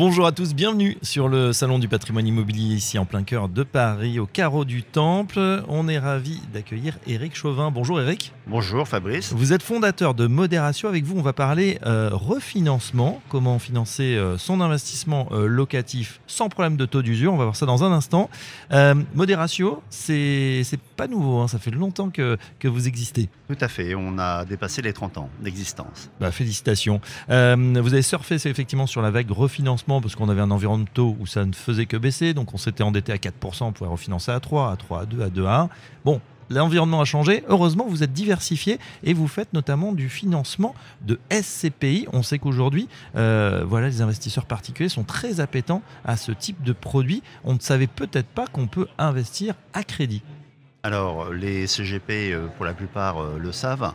Bonjour à tous, bienvenue sur le Salon du patrimoine immobilier ici en plein cœur de Paris, au carreau du Temple. On est ravi d'accueillir Eric Chauvin. Bonjour Eric. Bonjour Fabrice. Vous êtes fondateur de Modération. Avec vous, on va parler euh, refinancement, comment financer euh, son investissement euh, locatif sans problème de taux d'usure. On va voir ça dans un instant. Modération, c'est pas nouveau, hein. ça fait longtemps que, que vous existez. Tout à fait, on a dépassé les 30 ans d'existence. Bah, félicitations. vous avez surfé effectivement sur la vague refinancement parce qu'on avait un environnement où ça ne faisait que baisser. Donc on s'était endetté à 4%, on pouvait refinancer à 3, à 3, à 2, à 2, à 1. Bon, l'environnement a changé. Heureusement, vous êtes diversifié et vous faites notamment du financement de SCPI. On sait qu'aujourd'hui, euh, voilà, les investisseurs particuliers sont très appétents à ce type de produit. On ne savait peut-être pas qu'on peut investir à crédit. Alors, les CGP, euh, pour la plupart, euh, le savent.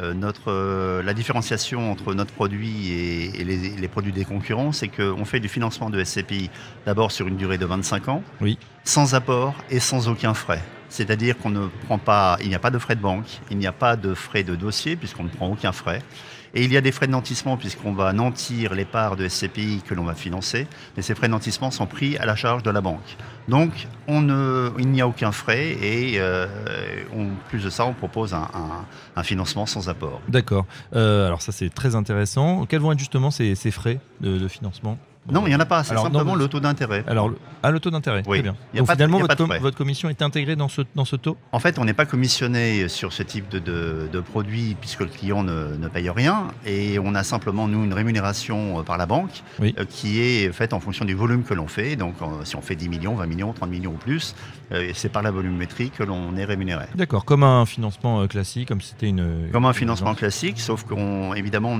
Euh, notre, euh, la différenciation entre notre produit et, les, produits des concurrents, c'est qu'on fait du financement de SCPI d'abord sur une durée de 25 ans, oui. sans apport et sans aucun frais. C'est-à-dire qu'on ne prend pas, il n'y a pas de frais de banque, il n'y a pas de frais de dossier puisqu'on ne prend aucun frais. Et il y a des frais de nantissement puisqu'on va nantir les parts de SCPI que l'on va financer, mais ces frais de nantissement sont pris à la charge de la banque. Donc il n'y a aucun frais et euh, en plus de ça, on propose un, financement sans apport. D'accord. Euh, alors ça c'est très intéressant. Quels vont être justement ces, frais de financement? Non, il n'y en a pas, c'est simplement le taux d'intérêt. Alors, à le taux d'intérêt, oui. très bien. Donc finalement, votre, commission est intégrée dans ce, dans ce taux? En fait, on n'est pas commissionné sur ce type de, de, produit puisque le client ne, ne, paye rien et on a simplement, nous, une rémunération euh, par la banque euh, qui est faite en fonction du volume que l'on fait. Donc, euh, si on fait 10 millions, 20 millions, 30 millions ou plus, c'est par la volumétrie que l'on est rémunéré. D'accord, comme un financement classique, comme c'était une... Comme un financement classique, sauf qu'évidemment,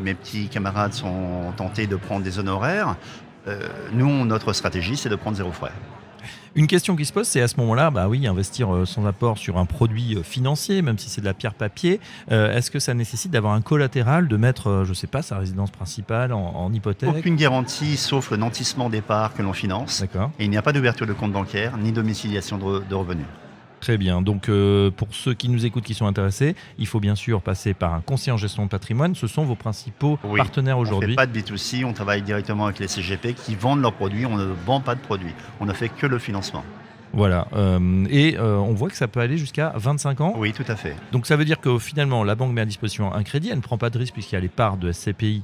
mes petits camarades sont tentés de prendre des honoraires euh, nous, notre stratégie, c'est de prendre zéro frais. Une question qui se pose, c'est à ce moment-là, bah oui, investir euh, sans apport sur un produit euh, financier, même si c'est de la pierre papier, est-ce que ça nécessite d'avoir un collatéral, de mettre, je ne sais pas, sa résidence principale en, hypothèque? Aucune garantie, sauf le nantissement des parts que l'on finance. D'accord. Et il n'y a pas d'ouverture de compte bancaire ni domiciliation de revenus. Très bien. Donc, euh, pour ceux qui nous écoutent, qui sont intéressés, il faut bien sûr passer par un conseiller en gestion de patrimoine. Ce sont vos principaux partenaires aujourd'hui. On ne fait pas de B2C, on travaille directement avec les CGP qui vendent leurs produits. On ne vend pas de produits. On ne fait que le financement. Voilà. Euh, et euh, on voit que ça peut aller jusqu'à 25 ans. Oui, tout à fait. Donc ça veut dire que finalement, la banque met à disposition un crédit, elle ne prend pas de risque puisqu'il y a les parts de SCPI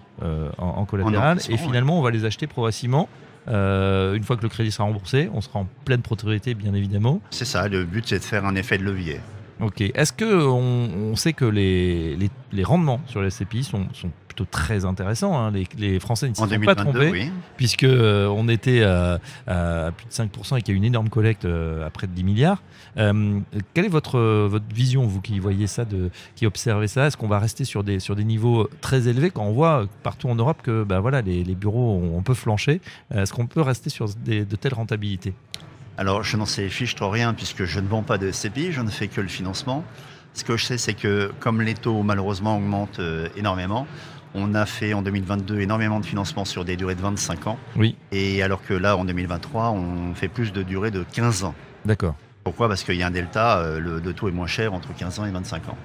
en, collatéral. et finalement, on va les acheter progressivement euh, une fois que le crédit sera remboursé, on sera en pleine propriété, bien évidemment. C'est ça, le but c'est de faire un effet de levier. Ok. Est-ce que on, sait que les, les, rendements sur les SCPI sont, sont plutôt très intéressants hein. les, Français ne s'y sont pas trompés, oui. puisque euh, on était à, plus de 5% et qu'il y a une énorme collecte euh, à près de 10 milliards. Euh, quelle est votre, votre vision, vous qui voyez ça, de, qui observez ça? Est-ce qu'on va rester sur des, sur des niveaux très élevés? Quand on voit partout en Europe que bah, voilà, les, les bureaux ont un peu flanché Est-ce qu'on peut rester sur des, de telles rentabilités? Alors, je n'en sais fiche trop rien puisque je ne vends pas de SCPI, je ne fais que le financement. Ce que je sais, c'est que comme les taux malheureusement augmentent euh, énormément, on a fait en 2022 énormément de financement sur des durées de 25 ans. Oui. Et alors que là, en 2023, on fait plus de durées de 15 ans. D'accord. Pourquoi? Parce qu'il y a un delta, euh, le, taux est moins cher entre 15 ans et 25 ans.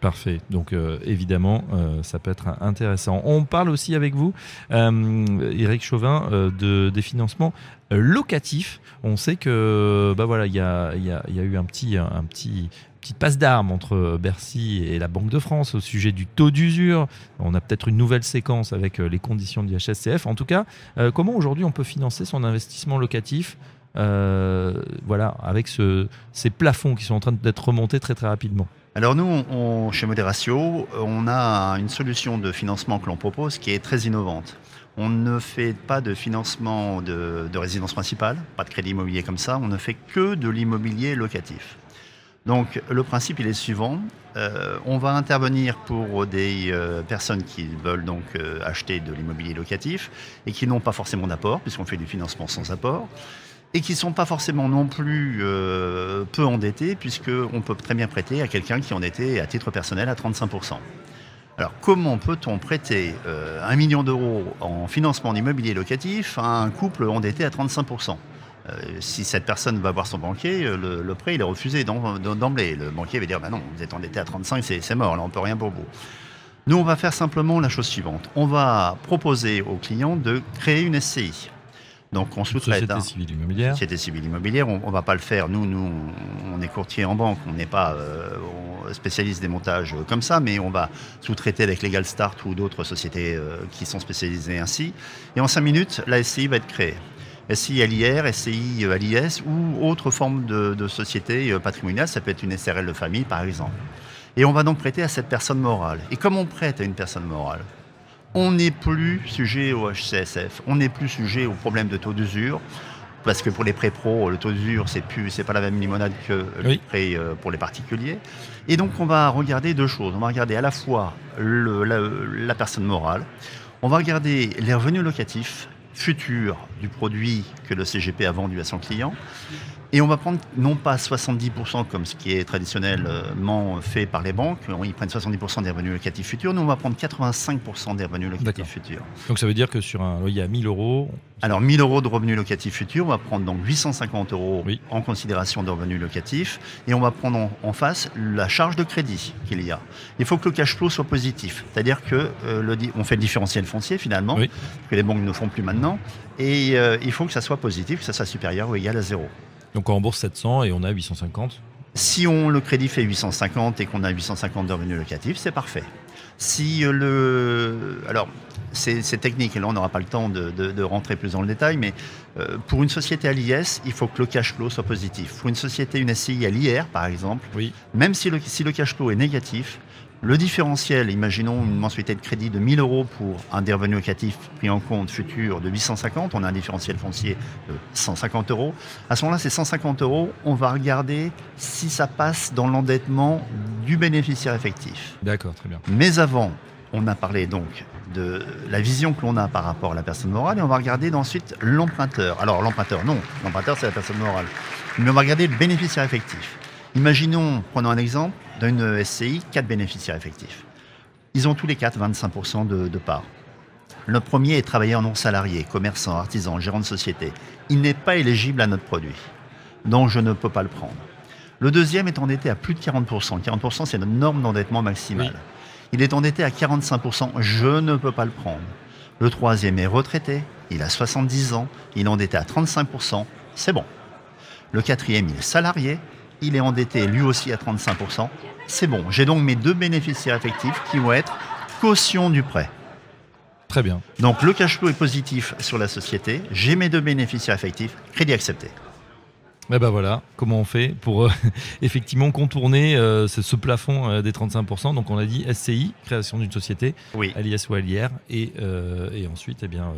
Parfait. Donc euh, évidemment, ça peut être intéressant. On parle aussi avec vous, Eric Chauvin, de, des financements locatifs. On sait que bah voilà, il y a, y a, eu un petit, un petit petite passe d'armes entre Bercy et la Banque de France au sujet du taux d'usure. On a peut-être une nouvelle séquence avec euh, les conditions du HSCF. En tout cas, euh, comment aujourd'hui on peut financer son investissement locatif euh, voilà, avec ces plafonds qui sont en train d'être remontés très très rapidement? Alors nous, chez Modératio, on a une solution de financement que l'on propose qui est très innovante. On ne fait pas de financement de, de résidence principale, pas de crédit immobilier comme ça, on ne fait que de l'immobilier locatif. Donc le principe il est suivant. Euh, on va intervenir pour des euh, personnes qui veulent donc euh, acheter de l'immobilier locatif et qui n'ont pas forcément d'apport, puisqu'on fait du financement sans apport, et qui ne sont pas forcément non plus peu endettés, puisqu'on peut très bien prêter à quelqu'un qui en était à titre personnel à 35%. Alors comment peut-on prêter euh, un million d'euros en financement d'immobilier locatif à un couple endetté à 35% euh, si cette personne va voir son banquier, euh, le, prêt il est refusé d'emblée. Le banquier va dire bah non, vous êtes endetté à 35, c'est mort, là on peut rien pour vous. Nous, on va faire simplement la chose suivante. On va proposer aux clients de créer une SCI. Donc on sous-traite. Société civile immobilière. Société civile immobilière, on, ne va pas le faire. Nous, nous, on est courtier en banque, on n'est pas euh, spécialiste des montages comme ça, mais on va sous-traiter avec Legal Start ou d'autres sociétés qui sont spécialisées ainsi. Et en cinq minutes, la SCI va être créée. SCI à l'IR, SCI à l'IS ou autre forme de, société euh, patrimoniale. Ça peut être une SRL de famille, par exemple. Et on va donc prêter à cette personne morale. Et comme on prête à une personne morale, on n'est plus sujet au HCSF, on n'est plus sujet aux problèmes de taux d'usure, parce que pour les prêts pro, le taux d'usure, c'est plus, c'est pas la même limonade que les prêts euh, pour les particuliers. Et donc, on va regarder deux choses. On va regarder à la fois la personne morale, on va regarder les revenus locatifs futur du produit que le CGP a vendu à son client. Et on va prendre non pas 70% comme ce qui est traditionnellement fait par les banques, ils prennent 70% des revenus locatifs futurs, nous on va prendre 85% des revenus locatifs futurs. Donc ça veut dire que sur un loyer à 1000 euros... Alors 1000 euros de revenus locatifs futurs, on va prendre donc 850 euros en considération de revenus locatifs et on va prendre en, face la charge de crédit qu'il y a. Il faut que le cash flow soit positif, c'est-à-dire que euh, on fait le différentiel foncier finalement, que les banques ne font plus maintenant, et euh, il faut que ça soit positif, que ça soit supérieur ou égal à zéro. Donc on rembourse 700 et on a 850 Si on, le crédit fait 850 et qu'on a 850 de revenus locatifs, c'est parfait. Si euh, le. Alors, c'est technique, et là on n'aura pas le temps de, rentrer plus dans le détail, mais euh, pour une société à l'IS, il faut que le cash flow soit positif. Pour une société, une SCI à l'IR par exemple, oui. même si le, si le cash flow est négatif, le différentiel, imaginons une mensualité de crédit de 1000 euros pour un des revenus locatifs pris en compte futur de 850, on a un différentiel foncier de 150 euros. À ce moment-là, ces 150 euros, on va regarder si ça passe dans l'endettement du bénéficiaire effectif. D'accord, très bien. Mais avant, on a parlé donc de la vision que l'on a par rapport à la personne morale et on va regarder ensuite l'emprunteur. Alors l'emprunteur, non, l'emprunteur c'est la personne morale. Mais on va regarder le bénéficiaire effectif. Imaginons, prenons un exemple, d'une SCI, quatre bénéficiaires effectifs. Ils ont tous les quatre 25% de, de part. Le premier est travailleur non salarié, commerçant, artisan, gérant de société. Il n'est pas éligible à notre produit, donc je ne peux pas le prendre. Le deuxième est endetté à plus de 40%. 40%, c'est notre norme d'endettement maximale. Il est endetté à 45%, je ne peux pas le prendre. Le troisième est retraité, il a 70 ans, il est endetté à 35%, c'est bon. Le quatrième, il est salarié, il est endetté lui aussi à 35%. C'est bon. J'ai donc mes deux bénéficiaires effectifs qui vont être caution du prêt. Très bien. Donc le cash flow est positif sur la société. J'ai mes deux bénéficiaires effectifs. Crédit accepté. Eh ben voilà, comment on fait pour euh, effectivement contourner euh, ce, plafond euh, des 35%. Donc on a dit SCI, création d'une société, oui. l'IS ou à et, et ensuite eh bien,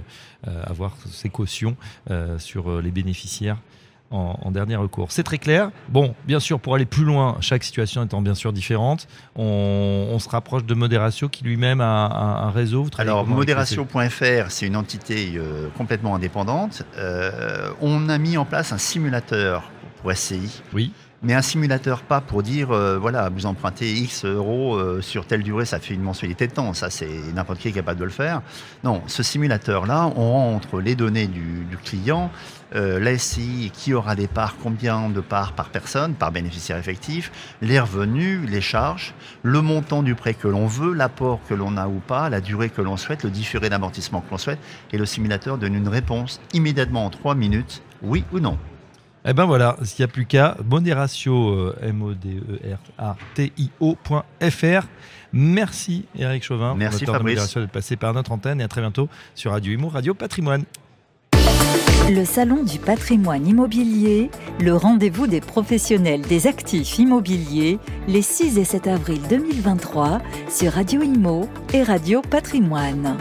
avoir ces cautions sur les bénéficiaires en, dernier recours. C'est très clair. Bon, bien sûr, pour aller plus loin, chaque situation étant bien sûr différente, on, se rapproche de Modératio qui lui-même a, un réseau. Alors, Modératio.fr, c'est une entité euh, complètement indépendante. Euh, on a mis en place un simulateur pour SCI. Oui mais un simulateur pas pour dire euh, voilà vous empruntez X euros euh, sur telle durée ça fait une mensualité de temps. Ça c'est n'importe qui est capable de le faire. Non ce simulateur là on rentre les données du, client euh, la qui aura des parts combien de parts par personne par bénéficiaire effectif les revenus les charges le montant du prêt que l'on veut l'apport que l'on a ou pas la durée que l'on souhaite le différé d'amortissement que l'on souhaite et le simulateur donne une réponse immédiatement en 3 minutes oui ou non eh ben voilà, s'il n'y a plus qu'à, M-O-D-E-R-A-T-I-O.fr. Merci Eric Chauvin. Merci Fabrice. d'être passé par notre antenne et à très bientôt sur Radio Imo, Radio Patrimoine. Le Salon du patrimoine immobilier, le rendez-vous des professionnels des actifs immobiliers, les 6 et 7 avril 2023 sur Radio Imo et Radio Patrimoine.